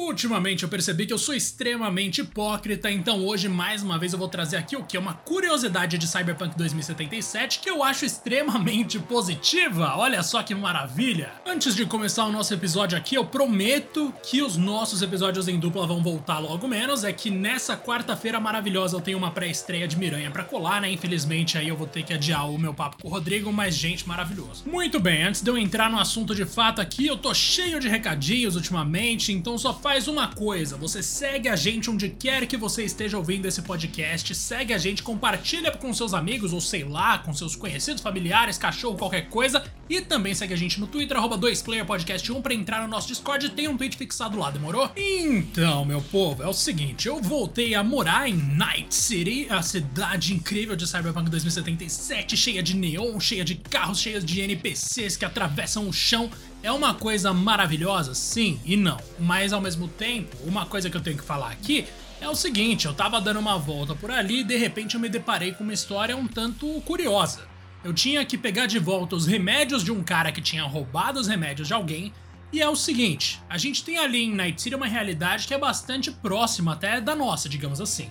Ultimamente eu percebi que eu sou extremamente hipócrita, então hoje mais uma vez eu vou trazer aqui o que é uma curiosidade de Cyberpunk 2077 que eu acho extremamente positiva. Olha só que maravilha! Antes de começar o nosso episódio aqui, eu prometo que os nossos episódios em dupla vão voltar logo menos. É que nessa quarta-feira maravilhosa eu tenho uma pré-estreia de Miranha para colar, né? Infelizmente aí eu vou ter que adiar o meu papo com o Rodrigo, mas gente, maravilhoso. Muito bem, antes de eu entrar no assunto de fato aqui, eu tô cheio de recadinhos ultimamente, então só faz faz uma coisa, você segue a gente onde quer que você esteja ouvindo esse podcast, segue a gente, compartilha com seus amigos, ou sei lá, com seus conhecidos, familiares, cachorro, qualquer coisa, e também segue a gente no Twitter, arroba 2playerpodcast1 pra entrar no nosso Discord, tem um tweet fixado lá, demorou? Então, meu povo, é o seguinte, eu voltei a morar em Night City, a cidade incrível de Cyberpunk 2077, cheia de neon, cheia de carros, cheia de NPCs que atravessam o chão, é uma coisa maravilhosa, sim e não, mas ao mesmo tempo, uma coisa que eu tenho que falar aqui é o seguinte: eu tava dando uma volta por ali e de repente eu me deparei com uma história um tanto curiosa. Eu tinha que pegar de volta os remédios de um cara que tinha roubado os remédios de alguém. E é o seguinte: a gente tem ali em Night City uma realidade que é bastante próxima até da nossa, digamos assim.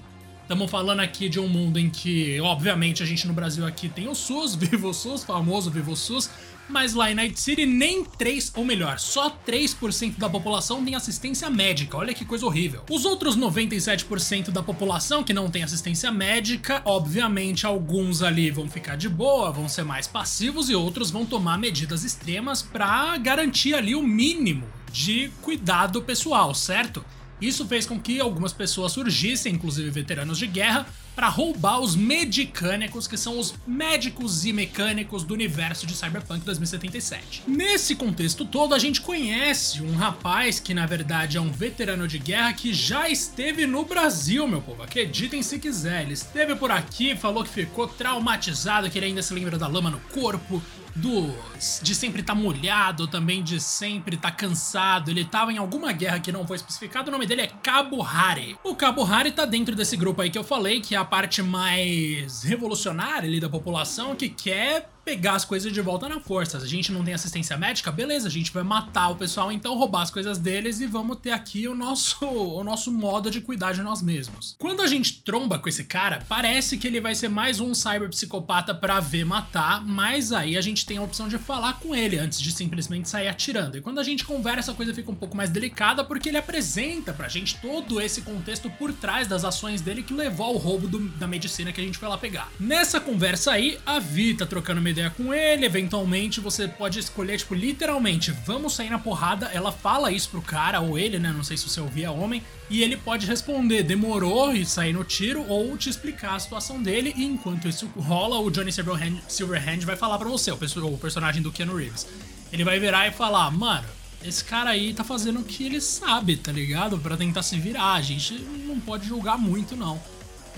Estamos falando aqui de um mundo em que, obviamente, a gente no Brasil aqui tem o SUS, Vivo SUS, famoso Vivo SUS, mas lá em Night City nem 3, ou melhor, só 3% da população tem assistência médica. Olha que coisa horrível. Os outros 97% da população que não tem assistência médica, obviamente alguns ali vão ficar de boa, vão ser mais passivos e outros vão tomar medidas extremas para garantir ali o mínimo de cuidado pessoal, certo? Isso fez com que algumas pessoas surgissem, inclusive veteranos de guerra, para roubar os medicânicos, que são os médicos e mecânicos do universo de Cyberpunk 2077. Nesse contexto todo, a gente conhece um rapaz que na verdade é um veterano de guerra que já esteve no Brasil, meu povo. Acreditem se quiser, ele esteve por aqui, falou que ficou traumatizado, que ele ainda se lembra da lama no corpo, do de sempre estar tá molhado, também de sempre estar tá cansado. Ele estava em alguma guerra que não foi especificado, o nome dele é Cabo Hari. O Cabo Hari tá dentro desse grupo aí que eu falei, que é a parte mais revolucionária ali da população que quer pegar as coisas de volta na força. A gente não tem assistência médica, beleza, a gente vai matar o pessoal, então roubar as coisas deles e vamos ter aqui o nosso, o nosso modo de cuidar de nós mesmos. Quando a gente tromba com esse cara, parece que ele vai ser mais um cyberpsicopata pra ver matar, mas aí a gente tem a opção de falar com ele antes de simplesmente sair atirando. E quando a gente conversa, a coisa fica um pouco mais delicada porque ele apresenta pra gente todo esse contexto por trás das ações dele que levou ao roubo do, da medicina que a gente foi lá pegar. Nessa conversa aí, a Vi tá trocando uma ideia com ele, eventualmente você pode escolher, tipo, literalmente, vamos sair na porrada. Ela fala isso pro cara, ou ele, né? Não sei se você ouvia homem, e ele pode responder, demorou e sair no tiro, ou te explicar a situação dele, e enquanto isso rola, o Johnny Silverhand, Silverhand vai falar pra você, o personagem do Keanu Reeves. Ele vai virar e falar, mano, esse cara aí tá fazendo o que ele sabe, tá ligado? Para tentar se virar. A gente não pode julgar muito, não.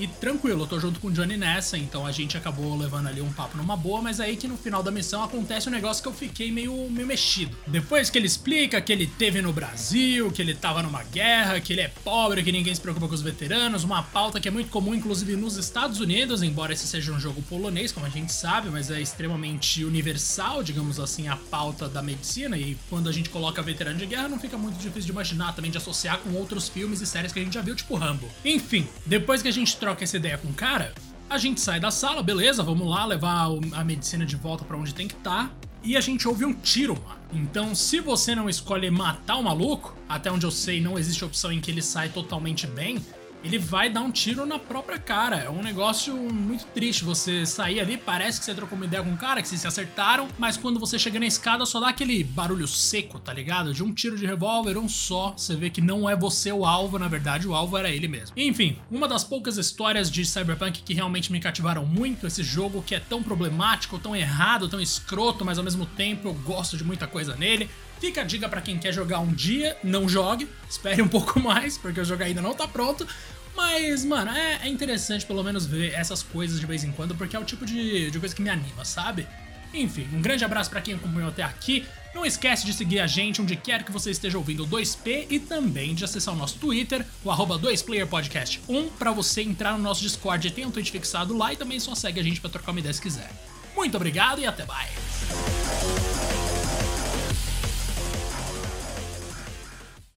E tranquilo, eu tô junto com o Johnny nessa, então a gente acabou levando ali um papo numa boa, mas aí que no final da missão acontece um negócio que eu fiquei meio, meio mexido. Depois que ele explica que ele teve no Brasil, que ele tava numa guerra, que ele é pobre, que ninguém se preocupa com os veteranos, uma pauta que é muito comum, inclusive nos Estados Unidos, embora esse seja um jogo polonês, como a gente sabe, mas é extremamente universal, digamos assim, a pauta da medicina, e quando a gente coloca veterano de guerra, não fica muito difícil de imaginar também de associar com outros filmes e séries que a gente já viu, tipo Rambo. Enfim, depois que a gente troca essa ideia com o cara, a gente sai da sala, beleza, vamos lá levar a medicina de volta para onde tem que estar. Tá, e a gente ouve um tiro, mano. Então, se você não escolhe matar o maluco, até onde eu sei não existe opção em que ele sai totalmente bem, ele vai dar um tiro na própria cara. É um negócio muito triste. Você sair ali, parece que você trocou uma ideia com um cara, que vocês se acertaram, mas quando você chega na escada só dá aquele barulho seco, tá ligado? De um tiro de revólver, um só. Você vê que não é você o alvo, na verdade, o alvo era ele mesmo. Enfim, uma das poucas histórias de Cyberpunk que realmente me cativaram muito, esse jogo que é tão problemático, tão errado, tão escroto, mas ao mesmo tempo eu gosto de muita coisa nele. Fica a dica para quem quer jogar um dia, não jogue, espere um pouco mais, porque o jogo ainda não tá pronto. Mas, mano, é, é interessante pelo menos ver essas coisas de vez em quando, porque é o tipo de, de coisa que me anima, sabe? Enfim, um grande abraço para quem acompanhou até aqui. Não esquece de seguir a gente onde quer que você esteja ouvindo o 2P e também de acessar o nosso Twitter, o 2playerpodcast1, para você entrar no nosso Discord. Tem um tweet fixado lá e também só segue a gente para trocar uma ideia se quiser. Muito obrigado e até mais!